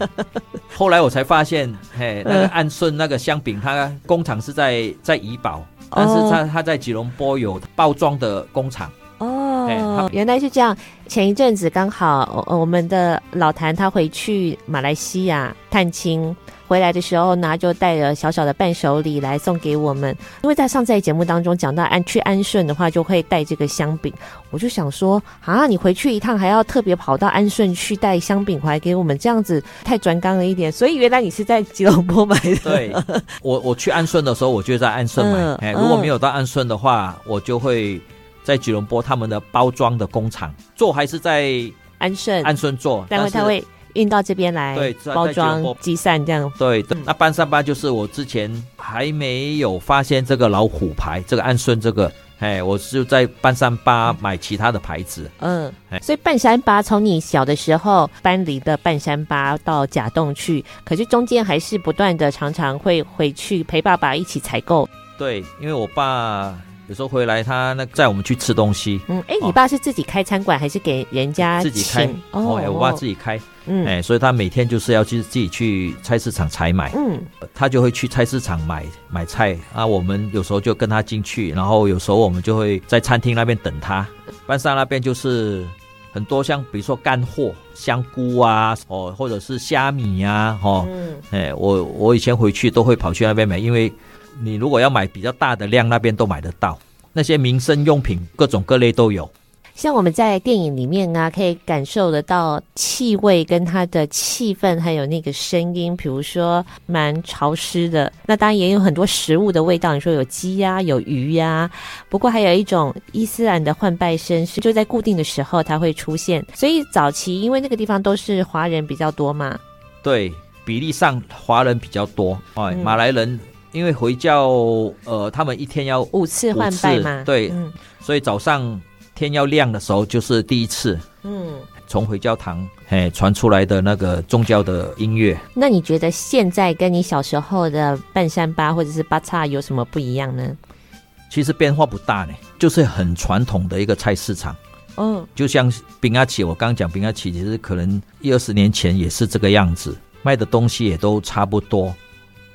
[SPEAKER 3] 后来我才发现，嘿，那个安顺那个香饼，它工厂是在在怡保，但是它它在吉隆坡有包装的工厂。
[SPEAKER 2] 哦，原来是这样。前一阵子刚好，我们的老谭他回去马来西亚探亲。回来的时候呢，就带了小小的伴手礼来送给我们。因为在上次节目当中讲到安去安顺的话，就会带这个香饼。我就想说啊，你回去一趟还要特别跑到安顺去带香饼回来给我们，这样子太专刚了一点。所以原来你是在吉隆坡买的。
[SPEAKER 3] 对，我我去安顺的时候，我就在安顺买。嗯、哎，如果没有到安顺的话，嗯、我就会在吉隆坡他们的包装的工厂做，还是在
[SPEAKER 2] 安顺
[SPEAKER 3] 安顺做，
[SPEAKER 2] 待会他会。运到这边来，对，包装集散这样。
[SPEAKER 3] 对，那半山八就是我之前还没有发现这个老虎牌，这个安顺这个，哎，我是在半山八买其他的牌子。
[SPEAKER 2] 嗯，所以半山八从你小的时候搬离的半山八到甲洞去，可是中间还是不断的常常会回去陪爸爸一起采购。
[SPEAKER 3] 对，因为我爸。有时候回来，他那载我们去吃东西。
[SPEAKER 2] 嗯，哎，你爸是自己开餐馆，还是给人家
[SPEAKER 3] 自己开？哦，我爸自己开。嗯，哎，所以他每天就是要去自己去菜市场采买。嗯，他就会去菜市场买买菜啊。我们有时候就跟他进去，然后有时候我们就会在餐厅那边等他。班上那边就是很多像比如说干货，香菇啊，哦，或者是虾米呀，哦，嗯，哎，我我以前回去都会跑去那边买，因为。你如果要买比较大的量，那边都买得到。那些民生用品，各种各类都有。
[SPEAKER 2] 像我们在电影里面啊，可以感受得到气味跟它的气氛，还有那个声音。比如说蛮潮湿的，那当然也有很多食物的味道。你说有鸡呀、啊，有鱼呀、啊。不过还有一种伊斯兰的换拜声，是就在固定的时候它会出现。所以早期因为那个地方都是华人比较多嘛，
[SPEAKER 3] 对，比例上华人比较多。哎，马来人。因为回教，呃，他们一天要
[SPEAKER 2] 五次换拜嘛，
[SPEAKER 3] 对，嗯、所以早上天要亮的时候就是第一次，嗯，从回教堂嘿传出来的那个宗教的音乐。
[SPEAKER 2] 那你觉得现在跟你小时候的半山巴或者是巴叉有什么不一样呢？
[SPEAKER 3] 其实变化不大呢，就是很传统的一个菜市场，嗯，就像饼阿奇，我刚刚讲饼阿奇，其实可能一二十年前也是这个样子，卖的东西也都差不多。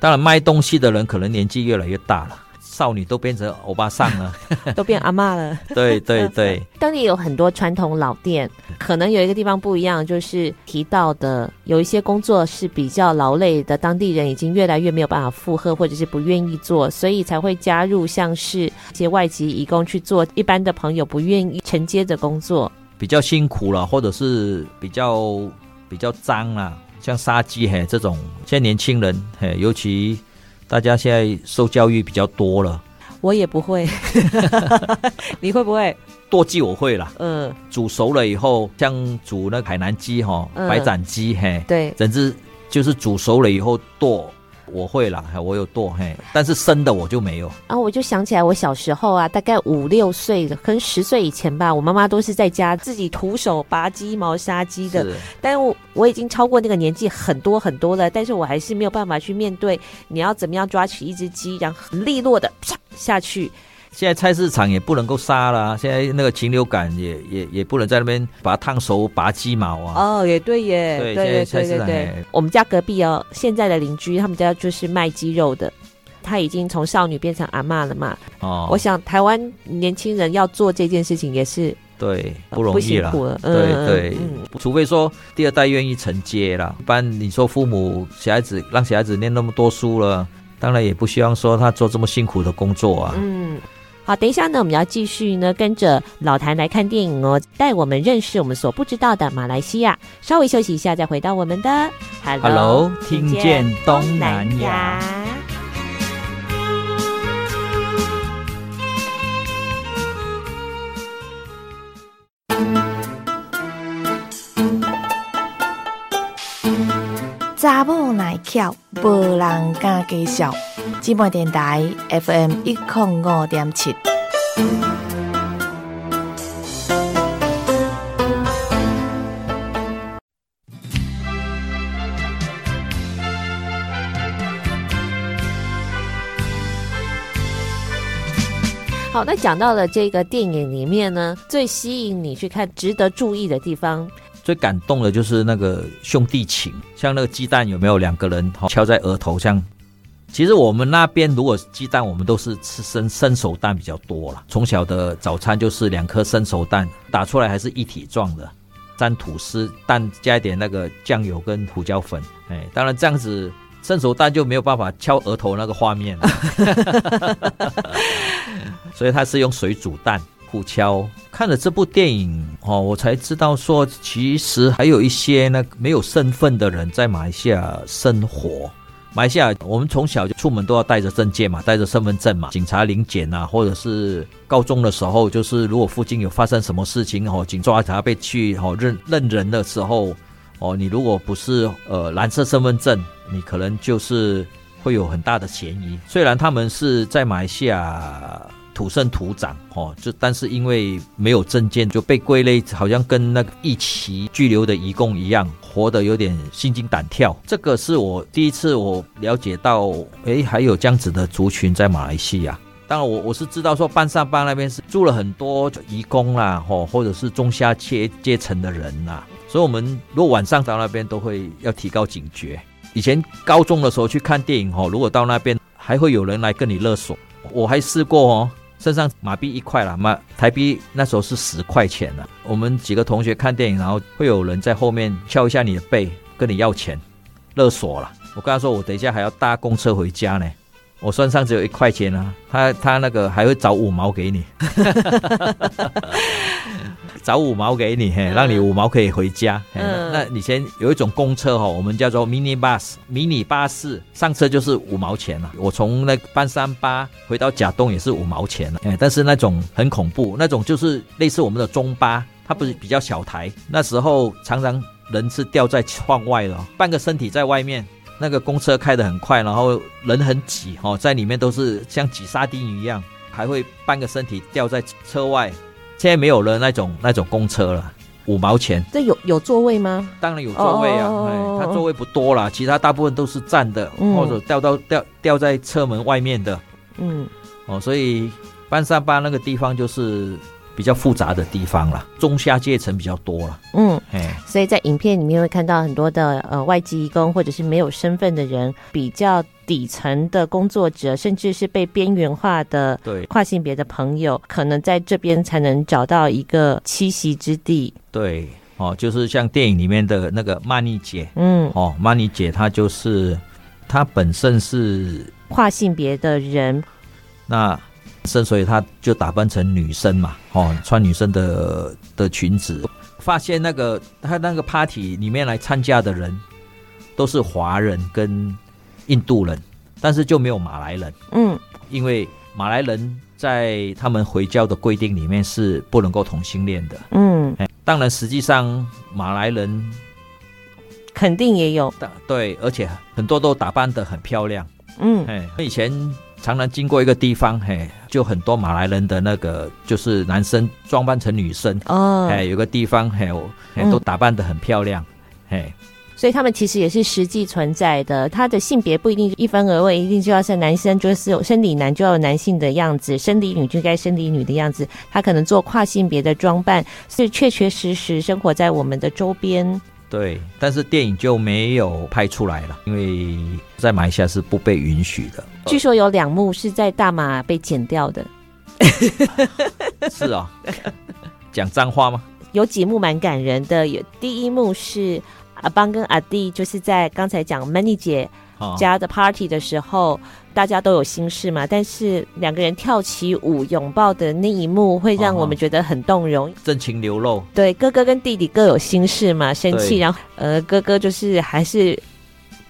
[SPEAKER 3] 当然，卖东西的人可能年纪越来越大了。少女都变成欧巴桑了，
[SPEAKER 2] 都变阿妈了。
[SPEAKER 3] 对对对，
[SPEAKER 2] 当地有很多传统老店，可能有一个地方不一样，就是提到的有一些工作是比较劳累的，当地人已经越来越没有办法负荷，或者是不愿意做，所以才会加入像是一些外籍移工去做一般的朋友不愿意承接的工作，
[SPEAKER 3] 比较辛苦了，或者是比较比较脏啦，像杀鸡嘿这种，现在年轻人嘿，尤其。大家现在受教育比较多了，
[SPEAKER 2] 我也不会，你会不会？
[SPEAKER 3] 剁鸡我会了，
[SPEAKER 2] 嗯，
[SPEAKER 3] 煮熟了以后，像煮那个海南鸡哈，嗯、白斩鸡嘿，
[SPEAKER 2] 对，
[SPEAKER 3] 整只就是煮熟了以后剁。我会啦，我有剁嘿，但是生的我就没有。
[SPEAKER 2] 啊，我就想起来，我小时候啊，大概五六岁的，可能十岁以前吧，我妈妈都是在家自己徒手拔鸡毛、杀鸡的。但我我已经超过那个年纪很多很多了，但是我还是没有办法去面对你要怎么样抓起一只鸡，然后很利落的啪下去。
[SPEAKER 3] 现在菜市场也不能够杀了，现在那个禽流感也也也不能在那边把它烫熟拔鸡毛啊。
[SPEAKER 2] 哦，也对耶，
[SPEAKER 3] 对
[SPEAKER 2] 对对对对对。我们家隔壁哦，现在的邻居他们家就是卖鸡肉的，他已经从少女变成阿妈了嘛。哦，我想台湾年轻人要做这件事情也是
[SPEAKER 3] 对不容易了。对对，嗯，除非说第二代愿意承接了，一般你说父母小孩子让小孩子念那么多书了，当然也不希望说他做这么辛苦的工作啊。
[SPEAKER 2] 嗯。好，等一下呢，我们要继续呢，跟着老谭来看电影哦，带我们认识我们所不知道的马来西亚。稍微休息一下，再回到我们的
[SPEAKER 3] Hello，听见东南亚。
[SPEAKER 4] 查某耐巧，无人敢介绍。寂寞电台 FM 一零五点七。
[SPEAKER 2] 好，那讲到了这个电影里面呢，最吸引你去看、值得注意的地方，
[SPEAKER 3] 最感动的就是那个兄弟情，像那个鸡蛋有没有两个人敲在额头，像。其实我们那边如果鸡蛋，我们都是吃生生熟蛋比较多了。从小的早餐就是两颗生熟蛋，打出来还是一体状的，沾吐司，蛋加一点那个酱油跟胡椒粉。哎，当然这样子生熟蛋就没有办法敲额头那个画面了。所以他是用水煮蛋互敲。看了这部电影哦，我才知道说，其实还有一些那没有身份的人在马来西亚生活。马来西亚，我们从小就出门都要带着证件嘛，带着身份证嘛。警察临检啊，或者是高中的时候，就是如果附近有发生什么事情哦，警抓他被去哦认认人的时候哦，你如果不是呃蓝色身份证，你可能就是会有很大的嫌疑。虽然他们是在马来西亚土生土长哦，就但是因为没有证件，就被归类好像跟那个一起拘留的移工一样。活得有点心惊胆跳，这个是我第一次我了解到，诶，还有这样子的族群在马来西亚。当然我，我我是知道说，班上班那边是住了很多移工啦，吼，或者是中下阶阶层的人呐。所以，我们如果晚上到那边，都会要提高警觉。以前高中的时候去看电影，吼，如果到那边还会有人来跟你勒索，我还试过哦。身上马币一块了，马台币那时候是十块钱了。我们几个同学看电影，然后会有人在后面敲一下你的背，跟你要钱，勒索了。我跟他说，我等一下还要搭公车回家呢，我身上只有一块钱啊。他他那个还会找五毛给你。找五毛给你，嘿，让你五毛可以回家。嗯，那以前有一种公车哈，我们叫做 mini bus，迷你巴士，上车就是五毛钱了。我从那班三八回到甲东也是五毛钱了。哎，但是那种很恐怖，那种就是类似我们的中巴，它不是比较小台。那时候常常人是吊在窗外的，半个身体在外面。那个公车开得很快，然后人很挤哦，在里面都是像挤沙丁鱼一样，还会半个身体吊在车外。现在没有了那种那种公车了，五毛钱。
[SPEAKER 2] 这有有座位吗？
[SPEAKER 3] 当然有座位啊，哎，它座位不多啦，其他大部分都是站的，嗯、或者掉到掉掉在车门外面的。嗯，哦，所以班上班那个地方就是比较复杂的地方了，中下阶层比较多了。
[SPEAKER 2] 嗯，
[SPEAKER 3] 哎，
[SPEAKER 2] 所以在影片里面会看到很多的呃外籍移工或者是没有身份的人，比较底层的工作者，甚至是被边缘化的
[SPEAKER 3] 对
[SPEAKER 2] 跨性别的朋友，可能在这边才能找到一个栖息之地。
[SPEAKER 3] 对，哦，就是像电影里面的那个曼妮姐，
[SPEAKER 2] 嗯，
[SPEAKER 3] 哦，曼妮姐她就是她本身是
[SPEAKER 2] 跨性别的人，
[SPEAKER 3] 那。所以他就打扮成女生嘛，哦，穿女生的的裙子。发现那个他那个 party 里面来参加的人都是华人跟印度人，但是就没有马来人。
[SPEAKER 2] 嗯，
[SPEAKER 3] 因为马来人在他们回教的规定里面是不能够同性恋的。
[SPEAKER 2] 嗯，
[SPEAKER 3] 当然实际上马来人
[SPEAKER 2] 肯定也有。
[SPEAKER 3] 对，而且很多都打扮的很漂亮。
[SPEAKER 2] 嗯，
[SPEAKER 3] 哎，以前。常常经过一个地方，嘿，就很多马来人的那个，就是男生装扮成女生哦，哎，有个地方，嘿，嘿，都打扮得很漂亮，嗯、嘿，
[SPEAKER 2] 所以他们其实也是实际存在的。他的性别不一定一分而为，一定就要是男生，就是有生理男就要有男性的样子，生理女就该生理女的样子。他可能做跨性别的装扮，是确确实实生活在我们的周边。
[SPEAKER 3] 对，但是电影就没有拍出来了，因为在马来西亚是不被允许的。
[SPEAKER 2] 据说有两幕是在大马被剪掉的。
[SPEAKER 3] 是啊、哦，讲脏话吗？
[SPEAKER 2] 有几幕蛮感人的，有第一幕是阿邦跟阿弟，就是在刚才讲 Many 姐家的 party 的时候。哦大家都有心事嘛，但是两个人跳起舞拥抱的那一幕，会让我们觉得很动容，
[SPEAKER 3] 真情流露。
[SPEAKER 2] 对，哥哥跟弟弟各有心事嘛，生气，然后呃，哥哥就是还是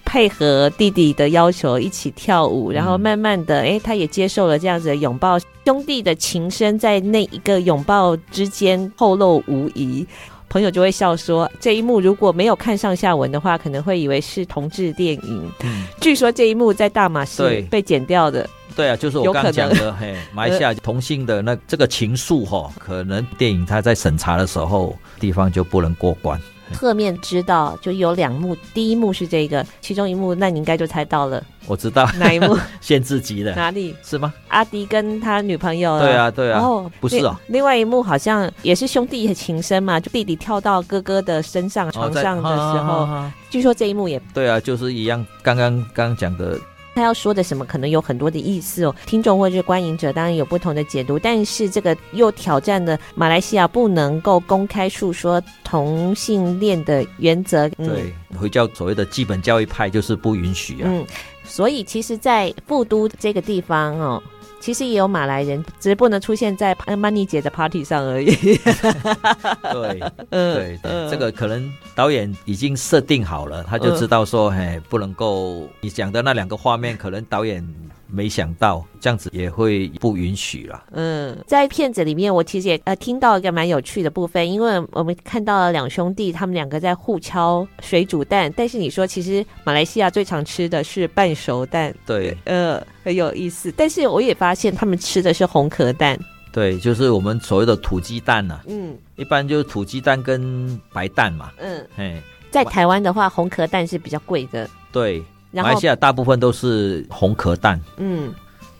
[SPEAKER 2] 配合弟弟的要求一起跳舞，然后慢慢的，哎，他也接受了这样子的拥抱，兄弟的情深在那一个拥抱之间透露无遗。朋友就会笑说，这一幕如果没有看上下文的话，可能会以为是同志电影。嗯，据说这一幕在大马是被剪掉的。
[SPEAKER 3] 对啊，就是我刚刚讲的，嘿，马来西亚同性的那这个情愫哈，可能电影它在审查的时候地方就不能过关。
[SPEAKER 2] 侧面知道就有两幕，第一幕是这个，其中一幕那你应该就猜到了。
[SPEAKER 3] 我知道
[SPEAKER 2] 哪一幕？
[SPEAKER 3] 限制级的。
[SPEAKER 2] 哪里？
[SPEAKER 3] 是吗？
[SPEAKER 2] 阿迪跟他女朋友。
[SPEAKER 3] 对啊，对啊。哦，不是哦。
[SPEAKER 2] 另外一幕好像也是兄弟情深嘛，就弟弟跳到哥哥的身上床上的时候，据说这一幕也
[SPEAKER 3] 对啊，就是一样，刚刚刚讲的。
[SPEAKER 2] 他要说的什么可能有很多的意思哦，听众或者是观影者当然有不同的解读，但是这个又挑战了马来西亚不能够公开述说同性恋的原则。
[SPEAKER 3] 对，回教所谓的基本教育派就是不允许啊。
[SPEAKER 2] 嗯，所以其实，在富都这个地方哦。其实也有马来人，只是不能出现在曼妮姐的 party 上而已。
[SPEAKER 3] 对，嗯，对对，这个可能导演已经设定好了，他就知道说，嘿，不能够你讲的那两个画面，可能导演。没想到这样子也会不允许了。
[SPEAKER 2] 嗯，在片子里面，我其实也呃听到一个蛮有趣的部分，因为我们看到了两兄弟，他们两个在互敲水煮蛋。但是你说，其实马来西亚最常吃的是半熟蛋。
[SPEAKER 3] 对，
[SPEAKER 2] 呃，很有意思。但是我也发现他们吃的是红壳蛋。
[SPEAKER 3] 对，就是我们所谓的土鸡蛋呐、啊。
[SPEAKER 2] 嗯，
[SPEAKER 3] 一般就是土鸡蛋跟白蛋嘛。
[SPEAKER 2] 嗯，
[SPEAKER 3] 嘿，
[SPEAKER 2] 在台湾的话，红壳蛋是比较贵的。
[SPEAKER 3] 对。马来西亚大部分都是红壳蛋，
[SPEAKER 2] 嗯，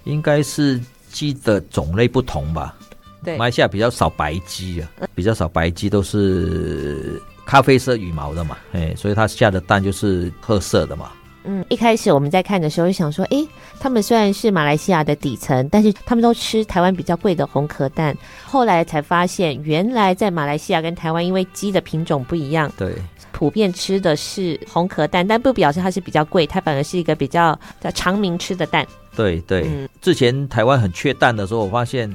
[SPEAKER 3] 应该是鸡的种类不同吧。
[SPEAKER 2] 对，
[SPEAKER 3] 马来西亚比较少白鸡啊，比较少白鸡都是咖啡色羽毛的嘛，哎，所以它下的蛋就是褐色的嘛。
[SPEAKER 2] 嗯，一开始我们在看的时候就想说，哎，他们虽然是马来西亚的底层，但是他们都吃台湾比较贵的红壳蛋。后来才发现，原来在马来西亚跟台湾，因为鸡的品种不一样，
[SPEAKER 3] 对。
[SPEAKER 2] 普遍吃的是红壳蛋，但不表示它是比较贵，它反而是一个比较在常民吃的蛋。
[SPEAKER 3] 对对，嗯、之前台湾很缺蛋的时候，我发现，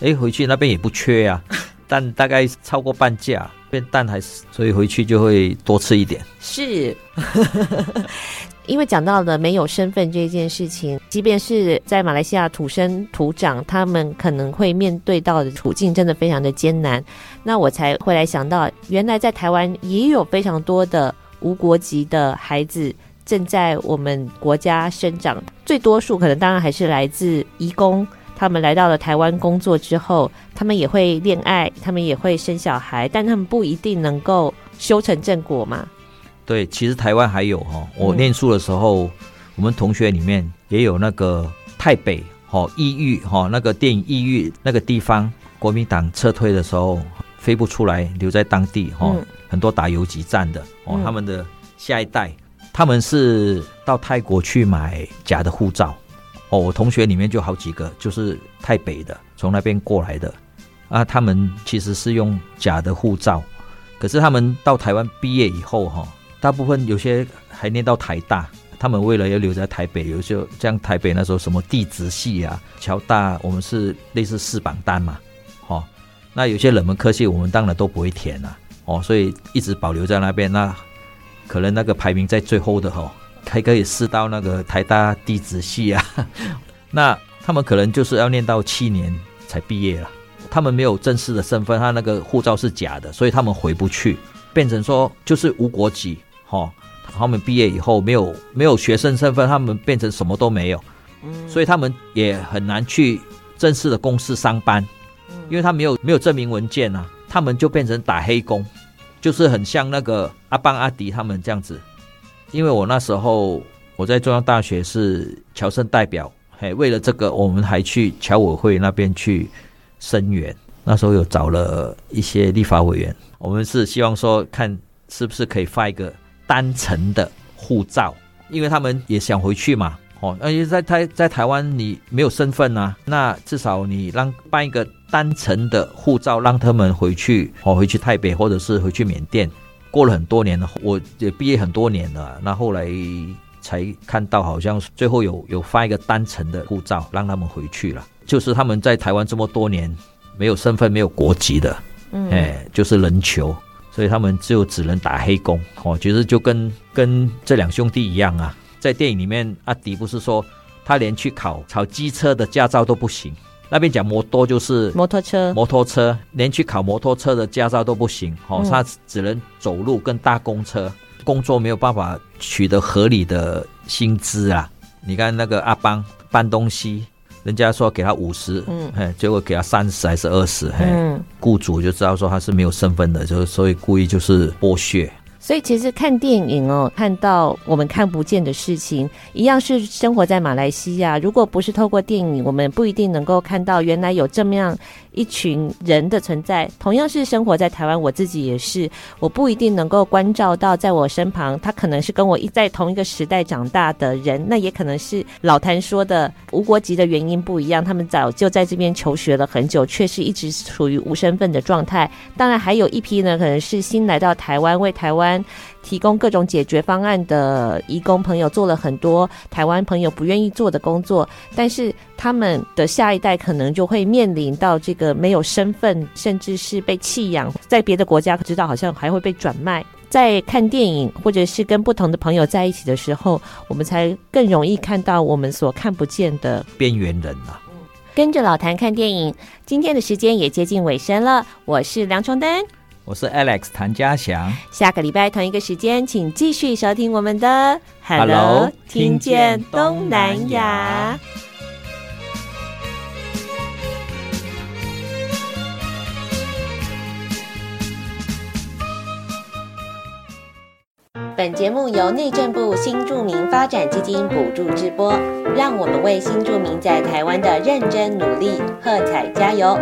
[SPEAKER 3] 哎，回去那边也不缺啊，蛋大概超过半价，变蛋还是，所以回去就会多吃一点。
[SPEAKER 2] 是。因为讲到了没有身份这件事情，即便是在马来西亚土生土长，他们可能会面对到的处境真的非常的艰难。那我才会来想到，原来在台湾也有非常多的无国籍的孩子正在我们国家生长。最多数可能当然还是来自移工，他们来到了台湾工作之后，他们也会恋爱，他们也会生小孩，但他们不一定能够修成正果嘛。
[SPEAKER 3] 对，其实台湾还有哈，我念书的时候，嗯、我们同学里面也有那个台北哈抑郁哈那个电影抑郁那个地方，国民党撤退的时候飞不出来，留在当地哈，
[SPEAKER 2] 嗯、
[SPEAKER 3] 很多打游击战的哦，
[SPEAKER 2] 嗯、
[SPEAKER 3] 他们的下一代，他们是到泰国去买假的护照哦。我同学里面就好几个，就是泰北的，从那边过来的啊。他们其实是用假的护照，可是他们到台湾毕业以后哈、哦，大部分有些还念到台大。他们为了要留在台北，有些像台北那时候什么地质系啊、侨大，我们是类似四榜单嘛，哦，那有些冷门科系我们当然都不会填了，哦，所以一直保留在那边。那可能那个排名在最后的哦，还可以试到那个台大地质系啊。那他们可能就是要念到七年才毕业了，他们没有正式的身份，他那个护照是假的，所以他们回不去，变成说就是无国籍，哦。他们毕业以后没有没有学生身份，他们变成什么都没有，嗯，所以他们也很难去正式的公司上班，因为他没有没有证明文件啊，他们就变成打黑工，就是很像那个阿邦阿迪他们这样子。因为我那时候我在中央大学是侨生代表，嘿，为了这个我们还去侨委会那边去声援，那时候有找了一些立法委员，我们是希望说看是不是可以发一个。单程的护照，因为他们也想回去嘛，哦，而且在台在台湾你没有身份啊，那至少你让办一个单程的护照，让他们回去，哦，回去台北或者是回去缅甸。过了很多年了，我也毕业很多年了，那后来才看到，好像最后有有发一个单程的护照，让他们回去了。就是他们在台湾这么多年没有身份、没有国籍的，嗯，哎，就是人球。所以他们就只能打黑工哦，其实就跟跟这两兄弟一样啊。在电影里面，阿迪不是说他连去考考机车的驾照都不行，那边讲摩托就是
[SPEAKER 2] 摩托车，
[SPEAKER 3] 摩托车连去考摩托车的驾照都不行哦，他只能走路跟搭公车，工作没有办法取得合理的薪资啊。你看那个阿邦搬东西。人家说给他五十，嗯，嘿，结果给他三十还是二十，嘿，嗯，雇主就知道说他是没有身份的，就是所以故意就是剥削。
[SPEAKER 2] 所以其实看电影哦，看到我们看不见的事情，一样是生活在马来西亚。如果不是透过电影，我们不一定能够看到原来有这么样一群人的存在。同样是生活在台湾，我自己也是，我不一定能够关照到在我身旁，他可能是跟我一在同一个时代长大的人，那也可能是老谭说的无国籍的原因不一样，他们早就在这边求学了很久，却是一直处于无身份的状态。当然，还有一批呢，可能是新来到台湾，为台湾提供各种解决方案的义工朋友做了很多台湾朋友不愿意做的工作，但是他们的下一代可能就会面临到这个没有身份，甚至是被弃养，在别的国家知道好像还会被转卖。在看电影或者是跟不同的朋友在一起的时候，我们才更容易看到我们所看不见的
[SPEAKER 3] 边缘人啊。
[SPEAKER 2] 跟着老谭看电影，今天的时间也接近尾声了，我是梁崇丹。
[SPEAKER 3] 我是 Alex 谭家祥，
[SPEAKER 2] 下个礼拜同一个时间，请继续收听我们的 Hello，听见东南亚。本节目由内政部新住民发展基金补助直播，让我们为新住民在台湾的认真努力喝彩加油。